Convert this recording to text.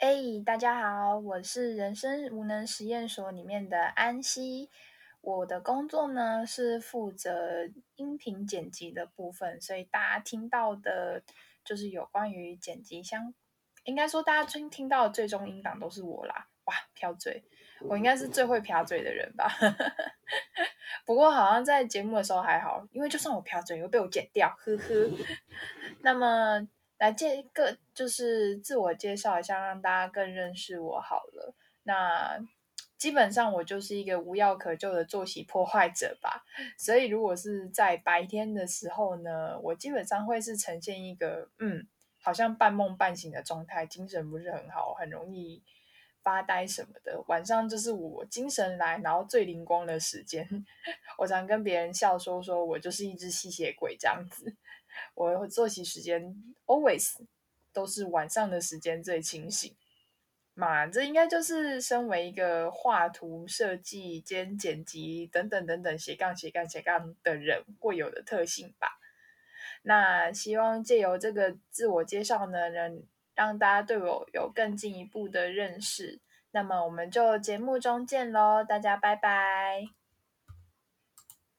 哎，大家好，我是人生无能实验所里面的安息。我的工作呢是负责音频剪辑的部分，所以大家听到的，就是有关于剪辑相，应该说大家听听到最终音档都是我啦。哇，飘嘴，我应该是最会飘嘴的人吧？不过好像在节目的时候还好，因为就算我飘嘴，也会被我剪掉，呵呵。那么。来介个就是自我介绍一下，让大家更认识我好了。那基本上我就是一个无药可救的作息破坏者吧。所以如果是在白天的时候呢，我基本上会是呈现一个嗯，好像半梦半醒的状态，精神不是很好，很容易发呆什么的。晚上就是我精神来，然后最灵光的时间。我常跟别人笑说，说我就是一只吸血鬼这样子。我作息时间 always 都是晚上的时间最清醒嘛，这应该就是身为一个画图设计兼剪辑等等等等斜杠斜杠斜杠的人会有的特性吧。那希望借由这个自我介绍呢，能让大家对我有更进一步的认识。那么我们就节目中见喽，大家拜拜。